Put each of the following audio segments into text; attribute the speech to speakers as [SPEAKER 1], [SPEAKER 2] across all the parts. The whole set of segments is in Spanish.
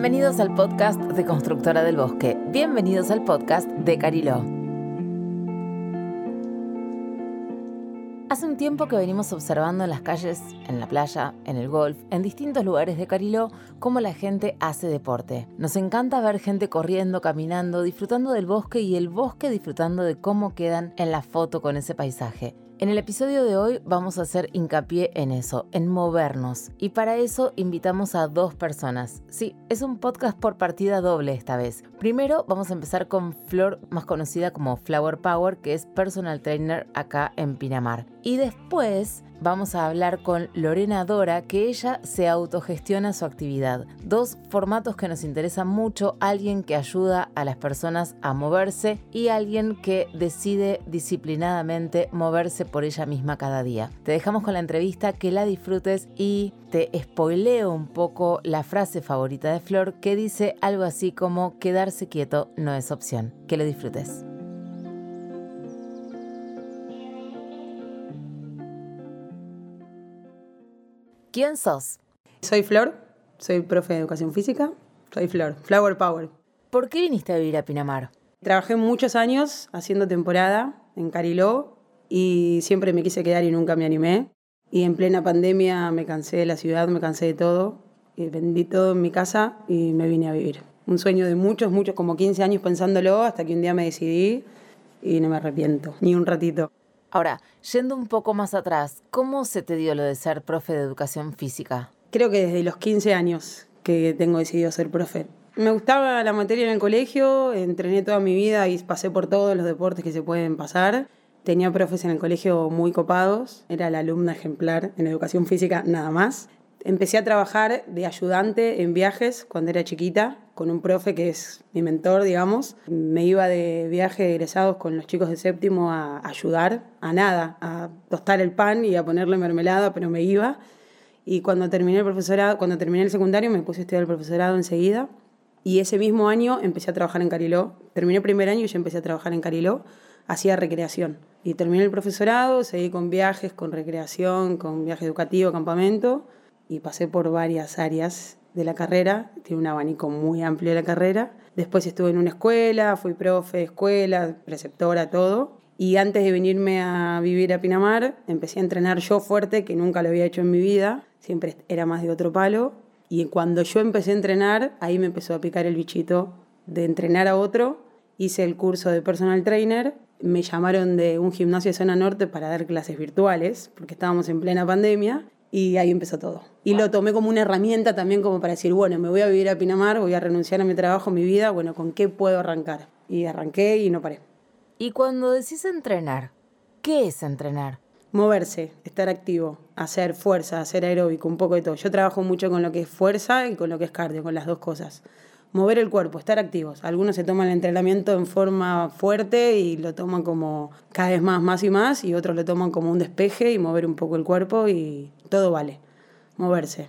[SPEAKER 1] Bienvenidos al podcast de Constructora del Bosque. Bienvenidos al podcast de Cariló. Tiempo que venimos observando en las calles, en la playa, en el golf, en distintos lugares de Cariló, cómo la gente hace deporte. Nos encanta ver gente corriendo, caminando, disfrutando del bosque y el bosque disfrutando de cómo quedan en la foto con ese paisaje. En el episodio de hoy vamos a hacer hincapié en eso, en movernos. Y para eso invitamos a dos personas. Sí, es un podcast por partida doble esta vez. Primero vamos a empezar con Flor, más conocida como Flower Power, que es personal trainer acá en Pinamar. Y después vamos a hablar con Lorena Dora, que ella se autogestiona su actividad. Dos formatos que nos interesan mucho, alguien que ayuda a las personas a moverse y alguien que decide disciplinadamente moverse por ella misma cada día. Te dejamos con la entrevista, que la disfrutes y te spoileo un poco la frase favorita de Flor que dice algo así como quedarse quieto no es opción. Que lo disfrutes. ¿Quién sos?
[SPEAKER 2] Soy Flor, soy profe de educación física, soy Flor, Flower Power.
[SPEAKER 1] ¿Por qué viniste a vivir a Pinamar?
[SPEAKER 2] Trabajé muchos años haciendo temporada en Cariló y siempre me quise quedar y nunca me animé. Y en plena pandemia me cansé de la ciudad, me cansé de todo, y vendí todo en mi casa y me vine a vivir. Un sueño de muchos, muchos, como 15 años pensándolo, hasta que un día me decidí y no me arrepiento, ni un ratito.
[SPEAKER 1] Ahora, yendo un poco más atrás, ¿cómo se te dio lo de ser profe de educación física?
[SPEAKER 2] Creo que desde los 15 años que tengo decidido ser profe. Me gustaba la materia en el colegio, entrené toda mi vida y pasé por todos los deportes que se pueden pasar. Tenía profes en el colegio muy copados, era la alumna ejemplar en educación física nada más. Empecé a trabajar de ayudante en viajes cuando era chiquita, con un profe que es mi mentor, digamos. Me iba de viaje de egresados con los chicos de séptimo a ayudar a nada, a tostar el pan y a ponerle mermelada, pero me iba. Y cuando terminé el profesorado, cuando terminé el secundario, me puse a estudiar el profesorado enseguida. Y ese mismo año empecé a trabajar en Cariló. Terminé el primer año y ya empecé a trabajar en Cariló. Hacía recreación. Y terminé el profesorado, seguí con viajes, con recreación, con viaje educativo, campamento y pasé por varias áreas de la carrera, tiene un abanico muy amplio de la carrera. Después estuve en una escuela, fui profe escuela, preceptora, todo. Y antes de venirme a vivir a Pinamar, empecé a entrenar yo fuerte, que nunca lo había hecho en mi vida, siempre era más de otro palo. Y cuando yo empecé a entrenar, ahí me empezó a picar el bichito de entrenar a otro. Hice el curso de personal trainer, me llamaron de un gimnasio de zona norte para dar clases virtuales, porque estábamos en plena pandemia, y ahí empezó todo. Y lo tomé como una herramienta también como para decir, bueno, me voy a vivir a Pinamar, voy a renunciar a mi trabajo, mi vida, bueno, ¿con qué puedo arrancar? Y arranqué y no paré.
[SPEAKER 1] Y cuando decís entrenar, ¿qué es entrenar?
[SPEAKER 2] Moverse, estar activo, hacer fuerza, hacer aeróbico, un poco de todo. Yo trabajo mucho con lo que es fuerza y con lo que es cardio, con las dos cosas. Mover el cuerpo, estar activos. Algunos se toman el entrenamiento en forma fuerte y lo toman como cada vez más, más y más, y otros lo toman como un despeje y mover un poco el cuerpo y todo vale. Moverse.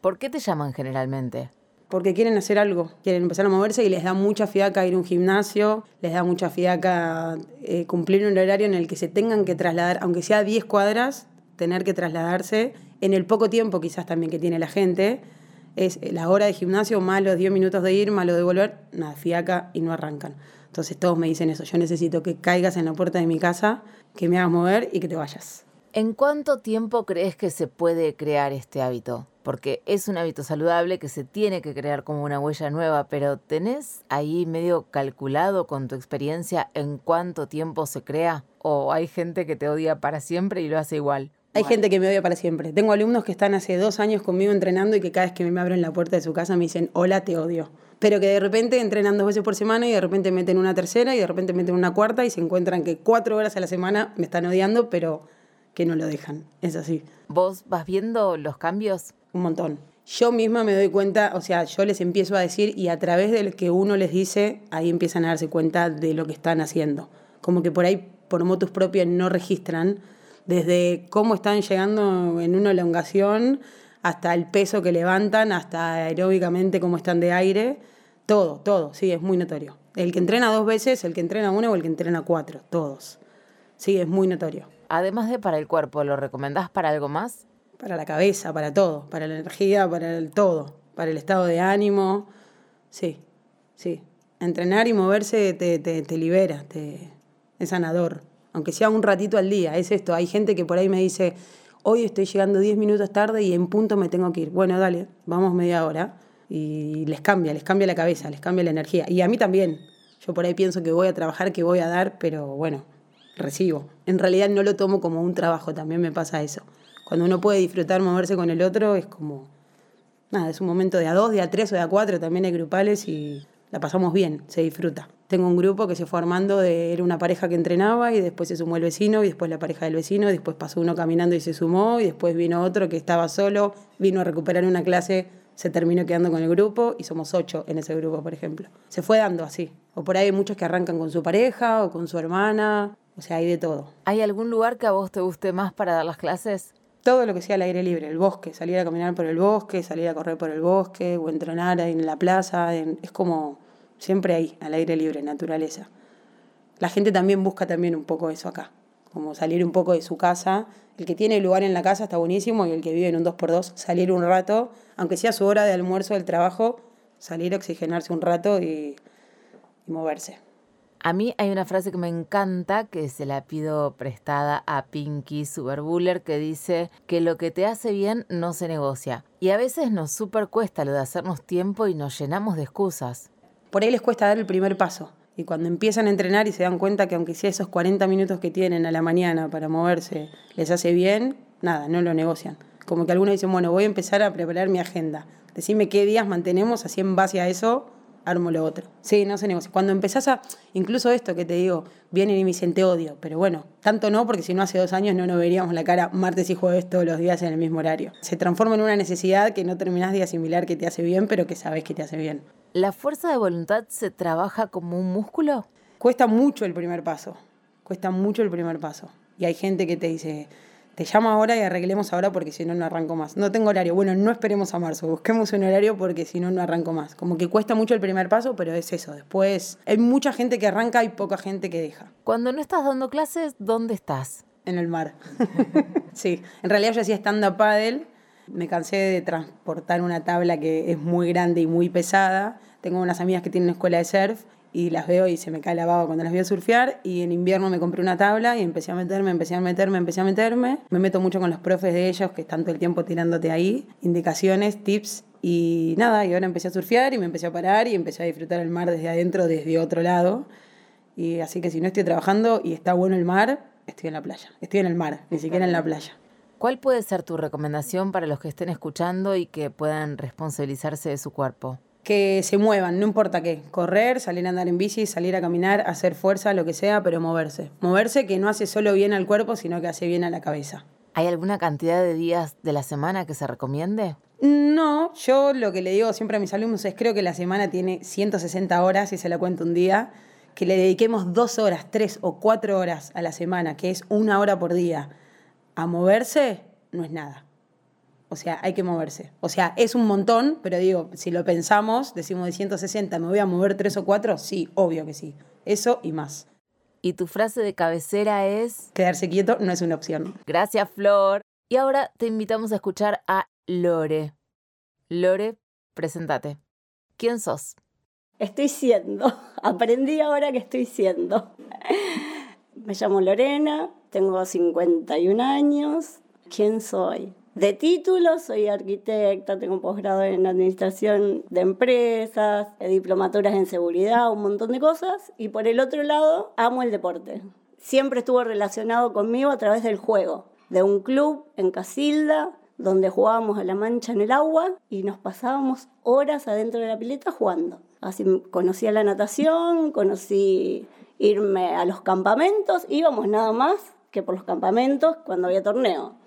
[SPEAKER 1] ¿Por qué te llaman generalmente?
[SPEAKER 2] Porque quieren hacer algo, quieren empezar a moverse y les da mucha fiaca ir a un gimnasio, les da mucha fiaca eh, cumplir un horario en el que se tengan que trasladar, aunque sea 10 cuadras, tener que trasladarse en el poco tiempo quizás también que tiene la gente. Es la hora de gimnasio, más los 10 minutos de ir, más lo de volver, nada, fiaca y no arrancan. Entonces todos me dicen eso, yo necesito que caigas en la puerta de mi casa, que me hagas mover y que te vayas.
[SPEAKER 1] ¿En cuánto tiempo crees que se puede crear este hábito? Porque es un hábito saludable que se tiene que crear como una huella nueva, pero ¿tenés ahí medio calculado con tu experiencia en cuánto tiempo se crea? ¿O hay gente que te odia para siempre y lo hace igual?
[SPEAKER 2] Hay gente que me odia para siempre. Tengo alumnos que están hace dos años conmigo entrenando y que cada vez que me abren la puerta de su casa me dicen, hola, te odio. Pero que de repente entrenan dos veces por semana y de repente meten una tercera y de repente meten una cuarta y se encuentran que cuatro horas a la semana me están odiando, pero que no lo dejan. Es así.
[SPEAKER 1] ¿Vos vas viendo los cambios?
[SPEAKER 2] Un montón. Yo misma me doy cuenta, o sea, yo les empiezo a decir y a través de lo que uno les dice, ahí empiezan a darse cuenta de lo que están haciendo. Como que por ahí, por motus propios, no registran desde cómo están llegando en una elongación hasta el peso que levantan, hasta aeróbicamente cómo están de aire. Todo, todo, sí, es muy notorio. El que entrena dos veces, el que entrena una o el que entrena cuatro, todos. Sí, es muy notorio.
[SPEAKER 1] Además de para el cuerpo, ¿lo recomendás para algo más?
[SPEAKER 2] Para la cabeza, para todo, para la energía, para el todo. para el estado de ánimo. Sí, sí. Entrenar y moverse te, te, te libera, te, es sanador. Aunque sea un ratito al día, es esto. Hay gente que por ahí me dice, hoy estoy llegando 10 minutos tarde y en punto me tengo que ir. Bueno, dale, vamos media hora. Y les cambia, les cambia la cabeza, les cambia la energía. Y a mí también. Yo por ahí pienso que voy a trabajar, que voy a dar, pero bueno, recibo. En realidad no lo tomo como un trabajo, también me pasa eso. Cuando uno puede disfrutar moverse con el otro, es como, nada, es un momento de a dos, de a tres o de a cuatro, también hay grupales y la pasamos bien, se disfruta. Tengo un grupo que se fue armando, de, era una pareja que entrenaba y después se sumó el vecino y después la pareja del vecino, y después pasó uno caminando y se sumó y después vino otro que estaba solo, vino a recuperar una clase, se terminó quedando con el grupo y somos ocho en ese grupo, por ejemplo. Se fue dando así. O por ahí hay muchos que arrancan con su pareja o con su hermana, o sea, hay de todo.
[SPEAKER 1] ¿Hay algún lugar que a vos te guste más para dar las clases?
[SPEAKER 2] Todo lo que sea al aire libre, el bosque, salir a caminar por el bosque, salir a correr por el bosque o entrenar en la plaza, es como siempre ahí, al aire libre, naturaleza. La gente también busca también un poco eso acá, como salir un poco de su casa. El que tiene lugar en la casa está buenísimo y el que vive en un 2x2, salir un rato, aunque sea su hora de almuerzo del trabajo, salir a oxigenarse un rato y, y moverse.
[SPEAKER 1] A mí hay una frase que me encanta, que se la pido prestada a Pinky Superbuller, que dice que lo que te hace bien no se negocia. Y a veces nos super cuesta lo de hacernos tiempo y nos llenamos de excusas
[SPEAKER 2] por ahí les cuesta dar el primer paso. Y cuando empiezan a entrenar y se dan cuenta que aunque sea esos 40 minutos que tienen a la mañana para moverse les hace bien, nada, no lo negocian. Como que algunos dicen, bueno, voy a empezar a preparar mi agenda. Decime qué días mantenemos, así en base a eso armo lo otro. Sí, no se negocia. Cuando empezás a, incluso esto que te digo, vienen y me dicen te odio, pero bueno, tanto no, porque si no hace dos años no nos veríamos la cara martes y jueves todos los días en el mismo horario. Se transforma en una necesidad que no terminás de asimilar que te hace bien, pero que sabes que te hace bien.
[SPEAKER 1] ¿La fuerza de voluntad se trabaja como un músculo?
[SPEAKER 2] Cuesta mucho el primer paso, cuesta mucho el primer paso. Y hay gente que te dice, te llamo ahora y arreglemos ahora porque si no, no arranco más. No tengo horario. Bueno, no esperemos a marzo, busquemos un horario porque si no, no arranco más. Como que cuesta mucho el primer paso, pero es eso. Después hay mucha gente que arranca y poca gente que deja.
[SPEAKER 1] Cuando no estás dando clases, ¿dónde estás?
[SPEAKER 2] En el mar. sí, en realidad yo hacía stand-up paddle me cansé de transportar una tabla que es muy grande y muy pesada. Tengo unas amigas que tienen una escuela de surf y las veo y se me cae la baba cuando las veo surfear. Y en invierno me compré una tabla y empecé a meterme, empecé a meterme, empecé a meterme. Me meto mucho con los profes de ellos que están todo el tiempo tirándote ahí, indicaciones, tips. Y nada, y ahora empecé a surfear y me empecé a parar y empecé a disfrutar el mar desde adentro, desde otro lado. Y así que si no estoy trabajando y está bueno el mar, estoy en la playa. Estoy en el mar, ni siquiera en la playa.
[SPEAKER 1] ¿Cuál puede ser tu recomendación para los que estén escuchando y que puedan responsabilizarse de su cuerpo?
[SPEAKER 2] Que se muevan, no importa qué, correr, salir a andar en bici, salir a caminar, hacer fuerza, lo que sea, pero moverse. Moverse que no hace solo bien al cuerpo, sino que hace bien a la cabeza.
[SPEAKER 1] ¿Hay alguna cantidad de días de la semana que se recomiende?
[SPEAKER 2] No, yo lo que le digo siempre a mis alumnos es creo que la semana tiene 160 horas y se la cuento un día, que le dediquemos dos horas, tres o cuatro horas a la semana, que es una hora por día a moverse no es nada. O sea, hay que moverse. O sea, es un montón, pero digo, si lo pensamos, decimos de 160, ¿me voy a mover tres o cuatro? Sí, obvio que sí. Eso y más.
[SPEAKER 1] ¿Y tu frase de cabecera es?
[SPEAKER 2] Quedarse quieto no es una opción.
[SPEAKER 1] Gracias, Flor. Y ahora te invitamos a escuchar a Lore. Lore, presentate. ¿Quién sos?
[SPEAKER 3] Estoy siendo. Aprendí ahora que estoy siendo. Me llamo Lorena, tengo 51 años. ¿Quién soy? De título soy arquitecta, tengo un posgrado en administración de empresas, diplomaturas en seguridad, un montón de cosas. Y por el otro lado, amo el deporte. Siempre estuvo relacionado conmigo a través del juego, de un club en Casilda, donde jugábamos a la mancha en el agua y nos pasábamos horas adentro de la pileta jugando. Así conocí a la natación, conocí irme a los campamentos, íbamos nada más que por los campamentos cuando había torneo.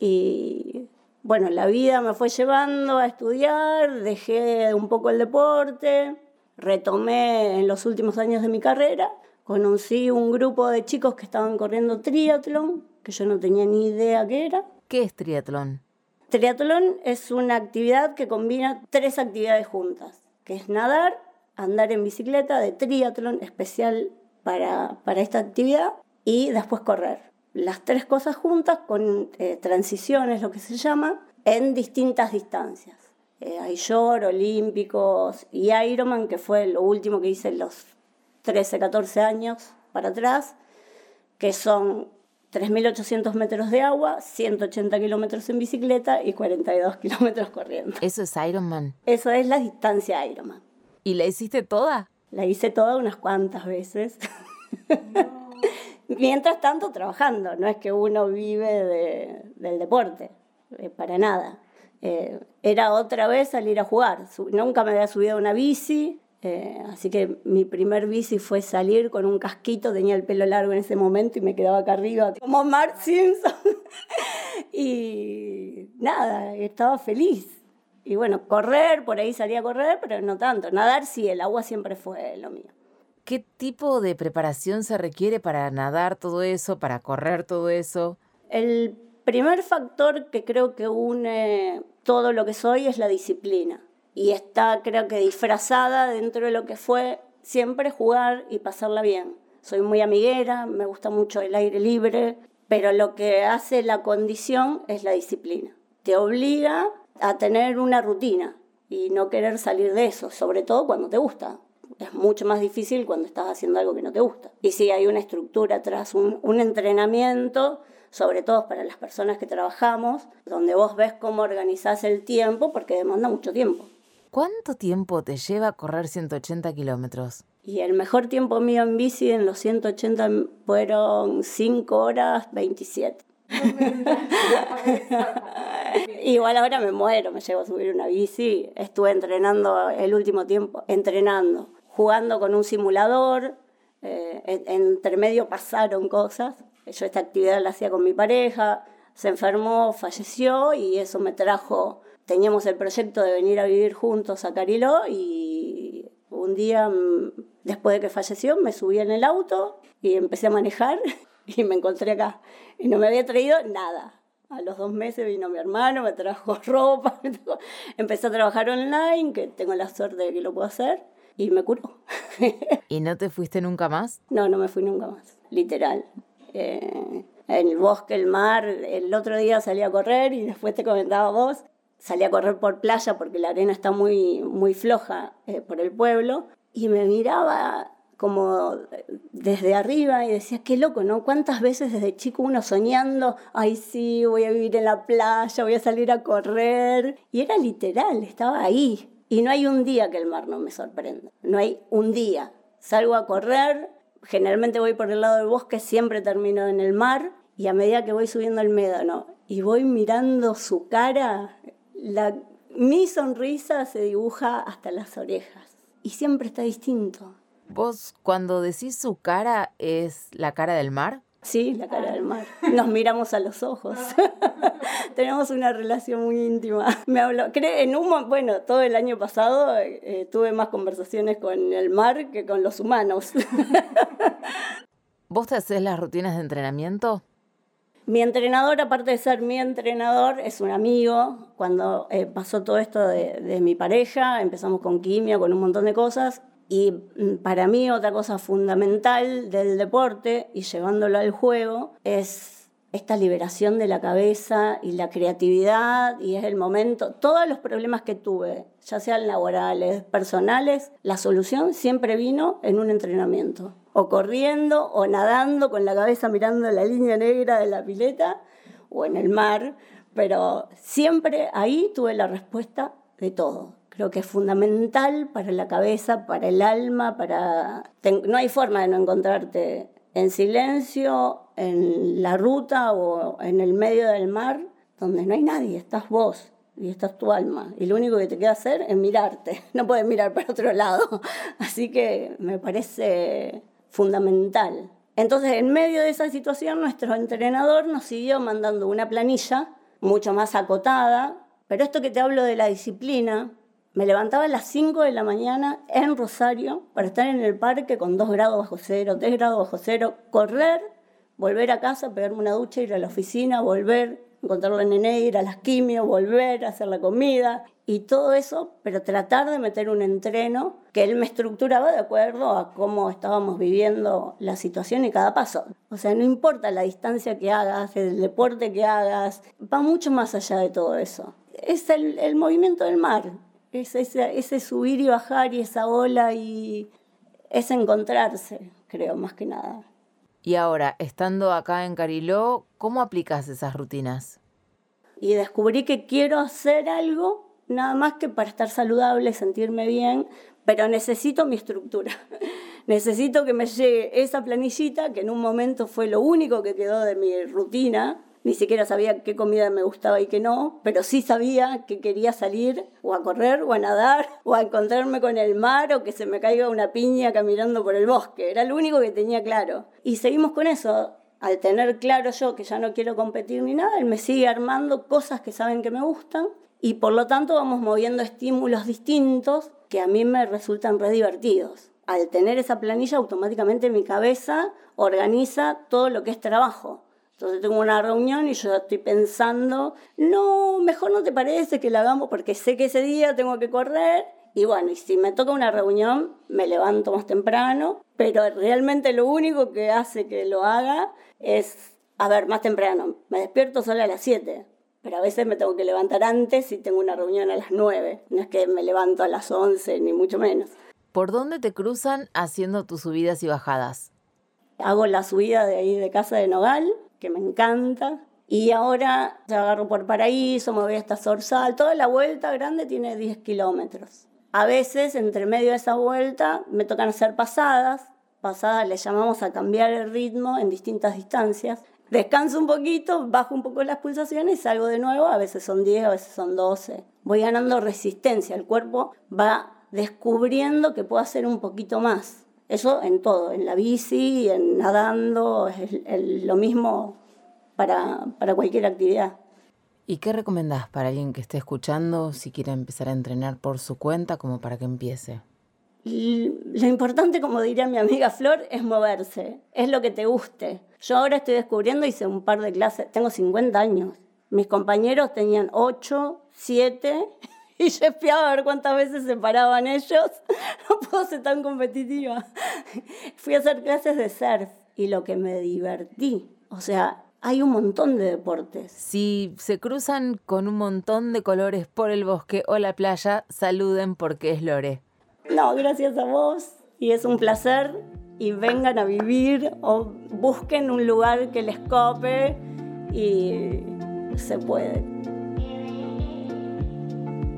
[SPEAKER 3] Y bueno, la vida me fue llevando a estudiar, dejé un poco el deporte, retomé en los últimos años de mi carrera, conocí un grupo de chicos que estaban corriendo triatlón, que yo no tenía ni idea qué era.
[SPEAKER 1] ¿Qué es triatlón?
[SPEAKER 3] Triatlón es una actividad que combina tres actividades juntas, que es nadar, andar en bicicleta de triatlón especial para, para esta actividad y después correr. Las tres cosas juntas con eh, transiciones, lo que se llama, en distintas distancias. Eh, hay short, olímpicos y Ironman, que fue lo último que hice en los 13, 14 años para atrás, que son 3.800 metros de agua, 180 kilómetros en bicicleta y 42 kilómetros corriendo.
[SPEAKER 1] ¿Eso es Ironman?
[SPEAKER 3] Eso es la distancia Ironman.
[SPEAKER 1] ¿Y la hiciste toda?
[SPEAKER 3] La hice toda unas cuantas veces. Mientras tanto, trabajando. No es que uno vive del deporte, eh, para nada. Eh, era otra vez salir a jugar. Nunca me había subido a una bici, eh, así que mi primer bici fue salir con un casquito, tenía el pelo largo en ese momento y me quedaba acá arriba como Mark Simpson. y nada, estaba feliz. Y bueno, correr, por ahí salía a correr, pero no tanto. Nadar sí, el agua siempre fue lo mío.
[SPEAKER 1] ¿Qué tipo de preparación se requiere para nadar todo eso, para correr todo eso?
[SPEAKER 3] El primer factor que creo que une todo lo que soy es la disciplina y está creo que disfrazada dentro de lo que fue siempre jugar y pasarla bien. Soy muy amiguera, me gusta mucho el aire libre, pero lo que hace la condición es la disciplina. Te obliga a tener una rutina y no querer salir de eso, sobre todo cuando te gusta. Es mucho más difícil cuando estás haciendo algo que no te gusta. Y sí, hay una estructura atrás, un, un entrenamiento, sobre todo para las personas que trabajamos, donde vos ves cómo organizás el tiempo, porque demanda mucho tiempo.
[SPEAKER 1] ¿Cuánto tiempo te lleva correr 180 kilómetros?
[SPEAKER 3] Y el mejor tiempo mío en bici en los 180 fueron 5 horas 27. Igual ahora me muero, me llevo a subir una bici. Estuve entrenando el último tiempo, entrenando, jugando con un simulador. Eh, entre medio pasaron cosas. Yo esta actividad la hacía con mi pareja. Se enfermó, falleció y eso me trajo teníamos el proyecto de venir a vivir juntos a Cariló y un día mm, después de que falleció me subí en el auto y empecé a manejar y me encontré acá y no me había traído nada. A los dos meses vino mi hermano, me trajo ropa, empecé a trabajar online, que tengo la suerte de que lo puedo hacer, y me curó.
[SPEAKER 1] ¿Y no te fuiste nunca más?
[SPEAKER 3] No, no me fui nunca más, literal. Eh, en el bosque, el mar, el otro día salí a correr y después te comentaba vos, salí a correr por playa porque la arena está muy, muy floja eh, por el pueblo y me miraba como desde arriba y decía, qué loco, ¿no? ¿Cuántas veces desde chico uno soñando, ay sí, voy a vivir en la playa, voy a salir a correr? Y era literal, estaba ahí. Y no hay un día que el mar no me sorprenda, no hay un día. Salgo a correr, generalmente voy por el lado del bosque, siempre termino en el mar y a medida que voy subiendo el médano y voy mirando su cara, la, mi sonrisa se dibuja hasta las orejas y siempre está distinto.
[SPEAKER 1] ¿Vos cuando decís su cara es la cara del mar?
[SPEAKER 3] Sí, la cara del mar. Nos miramos a los ojos. Tenemos una relación muy íntima. Me habló, en un bueno, todo el año pasado eh, tuve más conversaciones con el mar que con los humanos.
[SPEAKER 1] ¿Vos te haces las rutinas de entrenamiento?
[SPEAKER 3] Mi entrenador, aparte de ser mi entrenador, es un amigo. Cuando eh, pasó todo esto de, mi pareja, empezamos con quimio, con un montón de cosas. Y mm, para mí otra cosa fundamental del deporte y llevándolo al juego es esta liberación de la cabeza y la creatividad y es el momento, todos los problemas que tuve, ya sean laborales, personales, la solución siempre vino en un entrenamiento o corriendo o nadando con la cabeza mirando la línea negra de la pileta o en el mar, pero siempre ahí tuve la respuesta de todo. Creo que es fundamental para la cabeza, para el alma, para... No hay forma de no encontrarte en silencio, en la ruta o en el medio del mar, donde no hay nadie, estás vos y estás tu alma. Y lo único que te queda hacer es mirarte, no puedes mirar para otro lado. Así que me parece fundamental. Entonces, en medio de esa situación, nuestro entrenador nos siguió mandando una planilla mucho más acotada, pero esto que te hablo de la disciplina, me levantaba a las 5 de la mañana en Rosario para estar en el parque con 2 grados bajo cero, 3 grados bajo cero, correr, volver a casa, pegarme una ducha, ir a la oficina, volver, encontrarlo en nené, ir a las quimios, volver, a hacer la comida y todo eso, pero tratar de meter un entreno que él me estructuraba de acuerdo a cómo estábamos viviendo la situación y cada paso. O sea, no importa la distancia que hagas, el deporte que hagas, va mucho más allá de todo eso. es el movimiento del mar, es ese, ese subir y bajar y esa ola y es encontrarse, creo, más que nada.
[SPEAKER 1] Y ahora, estando acá en Cariló, ¿cómo aplicas esas rutinas?
[SPEAKER 3] Y descubrí que quiero hacer algo nada más que para estar saludable, sentirme bien, pero necesito mi estructura. necesito que me llegue esa planillita, que en un momento fue lo único que quedó de mi rutina, ni siquiera sabía qué comida me gustaba y qué no, pero sí sabía que quería salir o a correr o a nadar o a encontrarme con el mar o que se me caiga una piña caminando por el bosque. Era lo único que tenía claro. Y seguimos con eso. Al tener claro yo que ya no quiero competir ni nada, él me sigue armando cosas que saben que me gustan y por lo tanto vamos moviendo estímulos distintos que a mí me resultan re divertidos. Al tener esa planilla, automáticamente mi cabeza organiza todo lo que es trabajo. Entonces tengo una reunión y yo estoy pensando, no, mejor no te parece que la hagamos porque sé que ese día tengo que correr. Y bueno, y si me toca una reunión, me levanto más temprano, pero realmente lo único que hace que lo haga es, a ver, más temprano. Me despierto solo a las 7, pero a veces me tengo que levantar antes y tengo una reunión a las 9. No es que me levanto a las 11, ni mucho menos.
[SPEAKER 1] ¿Por dónde te cruzan haciendo tus subidas y bajadas?
[SPEAKER 3] Hago la subida de ahí de casa de Nogal, que me encanta. Y ahora te agarro por Paraíso, me voy hasta Sorsal. Toda la vuelta grande tiene 10 kilómetros. A veces, entre medio de esa vuelta, me tocan hacer pasadas. Pasadas le llamamos a cambiar el ritmo en distintas distancias. Descanso un poquito, bajo un poco las pulsaciones y salgo de nuevo. A veces son 10, a veces son 12. Voy ganando resistencia. El cuerpo va descubriendo que puedo hacer un poquito más. Eso en todo, en la bici, en nadando, es lo mismo para, para cualquier actividad.
[SPEAKER 1] ¿Y qué recomendás para alguien que esté escuchando si quiere empezar a entrenar por su cuenta como para que empiece?
[SPEAKER 3] lo importante, como diría mi amiga Flor, es moverse, es lo que te guste. Yo ahora estoy descubriendo, hice un par de clases, tengo 50 años. Mis compañeros tenían 8, 7 y yo espiaba a ver cuántas veces se paraban ellos. No puedo ser tan competitiva. Fui a hacer clases de surf y lo que me divertí. O sea, hay un montón de deportes.
[SPEAKER 1] Si se cruzan con un montón de colores por el bosque o la playa, saluden porque es Lore.
[SPEAKER 3] No, gracias a vos. Y es un placer. Y vengan a vivir o busquen un lugar que les cope y se puede.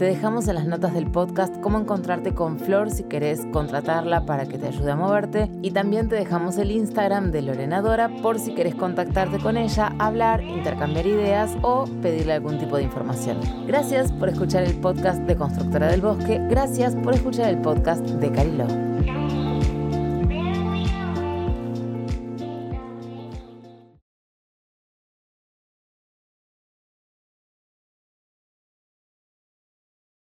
[SPEAKER 1] Te dejamos en las notas del podcast cómo encontrarte con Flor si querés contratarla para que te ayude a moverte. Y también te dejamos el Instagram de Lorena Dora por si querés contactarte con ella, hablar, intercambiar ideas o pedirle algún tipo de información. Gracias por escuchar el podcast de Constructora del Bosque. Gracias por escuchar el podcast de Cariló.